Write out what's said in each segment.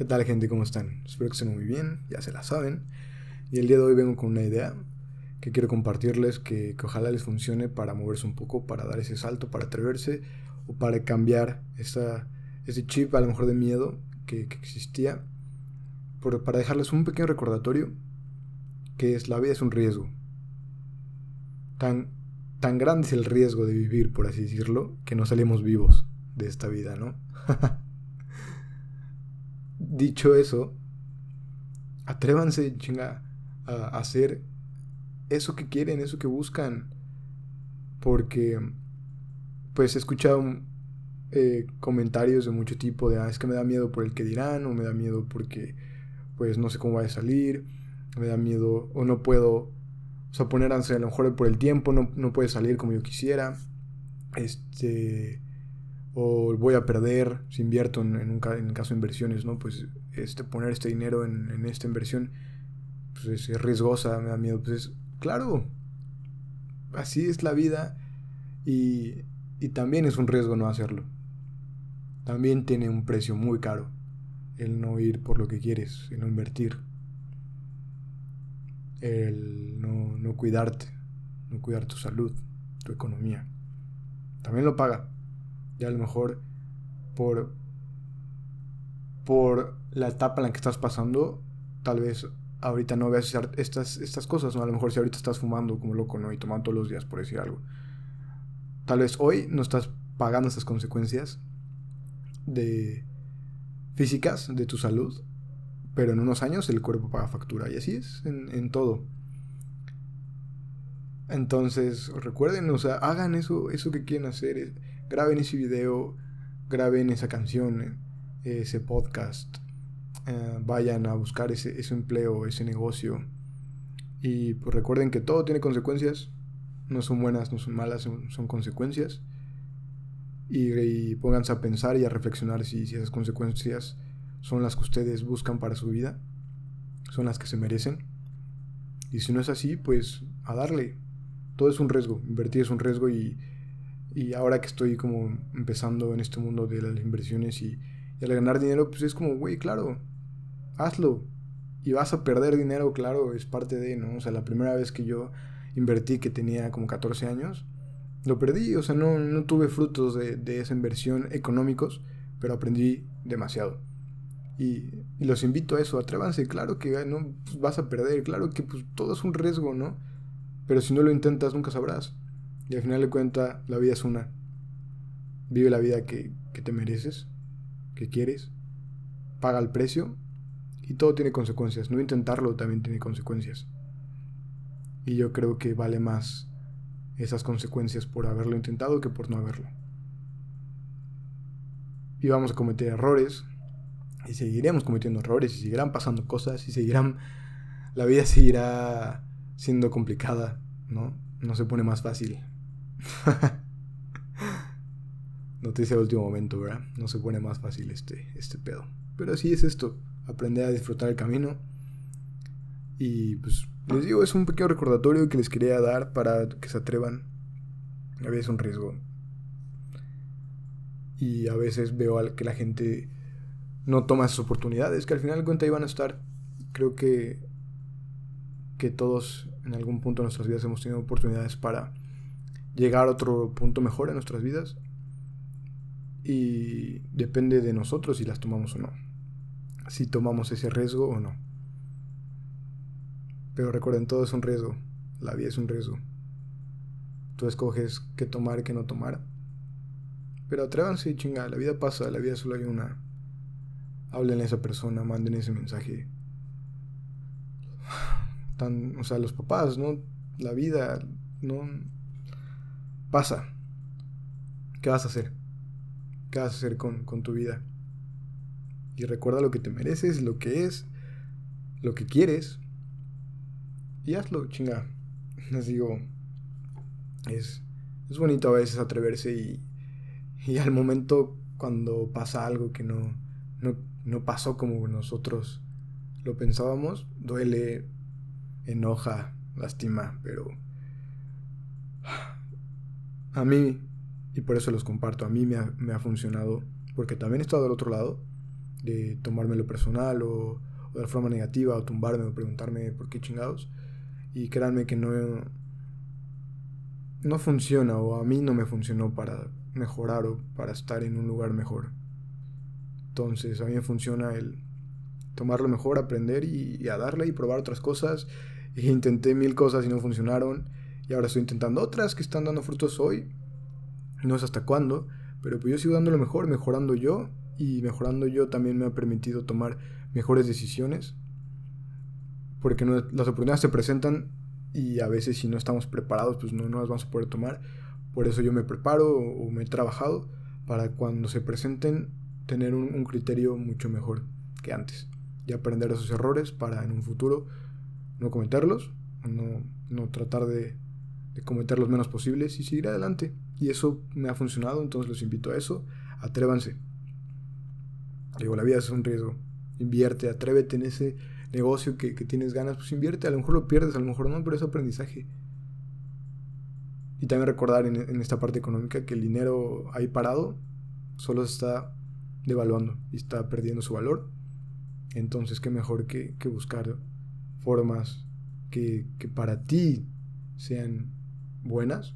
¿Qué tal gente? ¿Cómo están? Espero que estén muy bien, ya se la saben. Y el día de hoy vengo con una idea que quiero compartirles que, ojalá les funcione para moverse un poco, para dar ese salto, para atreverse o para cambiar esa, ese chip a lo mejor de miedo que, existía. para dejarles un pequeño recordatorio que es la vida es un riesgo. Tan, tan grande es el riesgo de vivir, por así decirlo, que no salimos vivos de esta vida, ¿no? dicho eso, atrévanse, chinga, a hacer eso que quieren, eso que buscan. Porque, pues he escuchado eh, comentarios de mucho tipo de, ah, es que me da miedo por el que dirán, o me da miedo porque, pues no sé cómo va a salir, me da miedo, o no puedo, o sea, poner a lo mejor por el tiempo, no, no puede salir como yo quisiera. Este o voy a perder si invierto en, un, en el caso de inversiones, ¿no? Pues este, poner este dinero en, esta inversión pues es, riesgosa, me da miedo. Pues claro, así es la vida y, y también es un riesgo no hacerlo. También tiene un precio muy caro el no ir por lo que quieres, el no invertir, el no, no cuidarte, no cuidar tu salud, tu economía. También lo paga y a lo mejor por, por la etapa en la que estás pasando, tal vez ahorita no veas estas, estas cosas, ¿no? A lo mejor si ahorita estás fumando como loco, ¿no? Y tomando todos los días, por decir algo. Tal vez hoy no estás pagando esas consecuencias de físicas de tu salud, pero en unos años el cuerpo paga factura. Y así es en, en todo. Entonces, recuerden, o sea, hagan eso, eso que quieren hacer graben ese video, graben esa canción, ese podcast, eh, vayan a buscar ese, empleo, ese negocio. Y pues recuerden que todo tiene consecuencias, no son buenas, no son malas, son, consecuencias. Y, pónganse a pensar y a reflexionar si, si esas consecuencias son las que ustedes buscan para su vida, son las que se merecen. Y si no es así, pues a darle. Todo es un riesgo, invertir es un riesgo y y ahora que estoy como empezando en este mundo de las inversiones y, al ganar dinero, pues es como, güey, claro, hazlo. Y vas a perder dinero, claro, es parte de, ¿no? O sea, la primera vez que yo invertí, que tenía como 14 años, lo perdí, o sea, no, no tuve frutos de, de, esa inversión económicos, pero aprendí demasiado. Y, y, los invito a eso, atrévanse, claro que no pues vas a perder, claro que pues todo es un riesgo, ¿no? Pero si no lo intentas, nunca sabrás. Y al final de cuentas, la vida es una. Vive la vida que, te mereces, que quieres, paga el precio y todo tiene consecuencias. No intentarlo también tiene consecuencias. Y yo creo que vale más esas consecuencias por haberlo intentado que por no haberlo. Y vamos a cometer errores, y seguiremos cometiendo errores, y seguirán pasando cosas, y seguirán. La vida seguirá siendo complicada, ¿no? No se pone más fácil. Noticia de último momento, ¿verdad? No se pone más fácil este, este pedo. Pero así es esto, aprender a disfrutar el camino. Y pues les digo, es un pequeño recordatorio que les quería dar para que se atrevan. A veces es un riesgo. Y a veces veo que la gente no toma esas oportunidades, que al final de cuentas iban a estar. Creo que, que todos en algún punto de nuestras vidas hemos tenido oportunidades para llegar a otro punto mejor en nuestras vidas. Y depende de nosotros si las tomamos o no. Si tomamos ese riesgo o no. Pero recuerden, todo es un riesgo. La vida es un riesgo. Tú escoges qué tomar y qué no tomar. Pero atrévanse y chinga, la vida pasa, la vida solo hay una. Hablen a esa persona, manden ese mensaje. O sea, los papás, ¿no? La vida, no, pasa. ¿Qué vas a hacer? ¿Qué vas a hacer con, tu vida? Y recuerda lo que te mereces, lo que es, lo que quieres. Y hazlo, chinga. Les digo, es, es bonito a veces atreverse y, y al momento cuando pasa algo que no, no, no pasó como nosotros lo pensábamos, duele, enoja, lastima, pero a mí, y por eso los comparto, a mí me ha, funcionado, porque también he estado del otro lado, de tomármelo personal o, o de forma negativa o tumbarme o preguntarme por qué chingados. Y créanme que no, no funciona o a mí no me funcionó para mejorar o para estar en un lugar mejor. Entonces a mí me funciona el tomarlo mejor, aprender y, a darle y probar otras cosas. E intenté mil cosas y no funcionaron. Y ahora estoy intentando otras que están dando frutos hoy. No sé hasta cuándo. Pero pues yo sigo dando lo mejor, mejorando yo. Y mejorando yo también me ha permitido tomar mejores decisiones. Porque las oportunidades se presentan y a veces si no estamos preparados pues no, no las vamos a poder tomar. Por eso yo me preparo o me he trabajado para cuando se presenten tener un, criterio mucho mejor que antes. Aprender esos errores para en un futuro no cometerlos, no, no tratar de, de cometer los menos posibles y seguir adelante. Y eso me ha funcionado, entonces los invito a eso. Atrévanse. Digo, la vida es un riesgo. Invierte, atrévete en ese negocio que, tienes ganas, pues invierte. A lo mejor lo pierdes, a lo mejor no, pero es aprendizaje. Y también recordar en, en esta parte económica que el dinero ahí parado solo se está devaluando y está perdiendo su valor. Entonces, qué mejor que, buscar formas que, para ti sean buenas,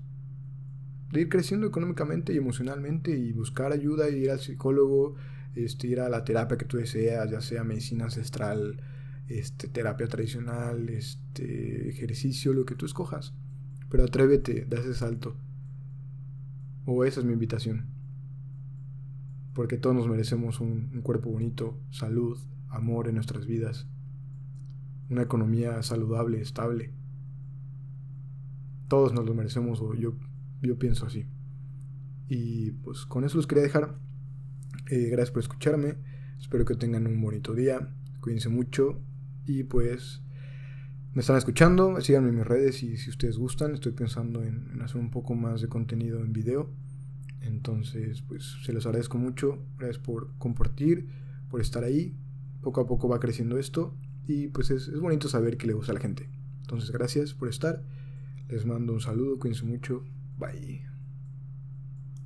de ir creciendo económicamente y emocionalmente y buscar ayuda, y ir al psicólogo, este, ir a la terapia que tú deseas, ya sea medicina ancestral, este, terapia tradicional, este, ejercicio, lo que tú escojas. Pero atrévete, da ese salto. O esa es mi invitación porque todos nos merecemos un, cuerpo bonito, salud, amor en nuestras vidas, una economía saludable, estable. Todos nos lo merecemos, o yo, yo pienso así. Y pues con eso los quería dejar. Eh, gracias por escucharme. Espero que tengan un bonito día. Cuídense mucho. Y pues me están escuchando. Síganme en mis redes y si ustedes gustan. Estoy pensando en hacer un poco más de contenido en video. Entonces, pues se los agradezco mucho. Gracias por compartir, por estar ahí. Poco a poco va creciendo esto y pues es, es bonito saber que le gusta a la gente. Entonces, gracias por estar. Les mando un saludo, cuídense mucho. Bye.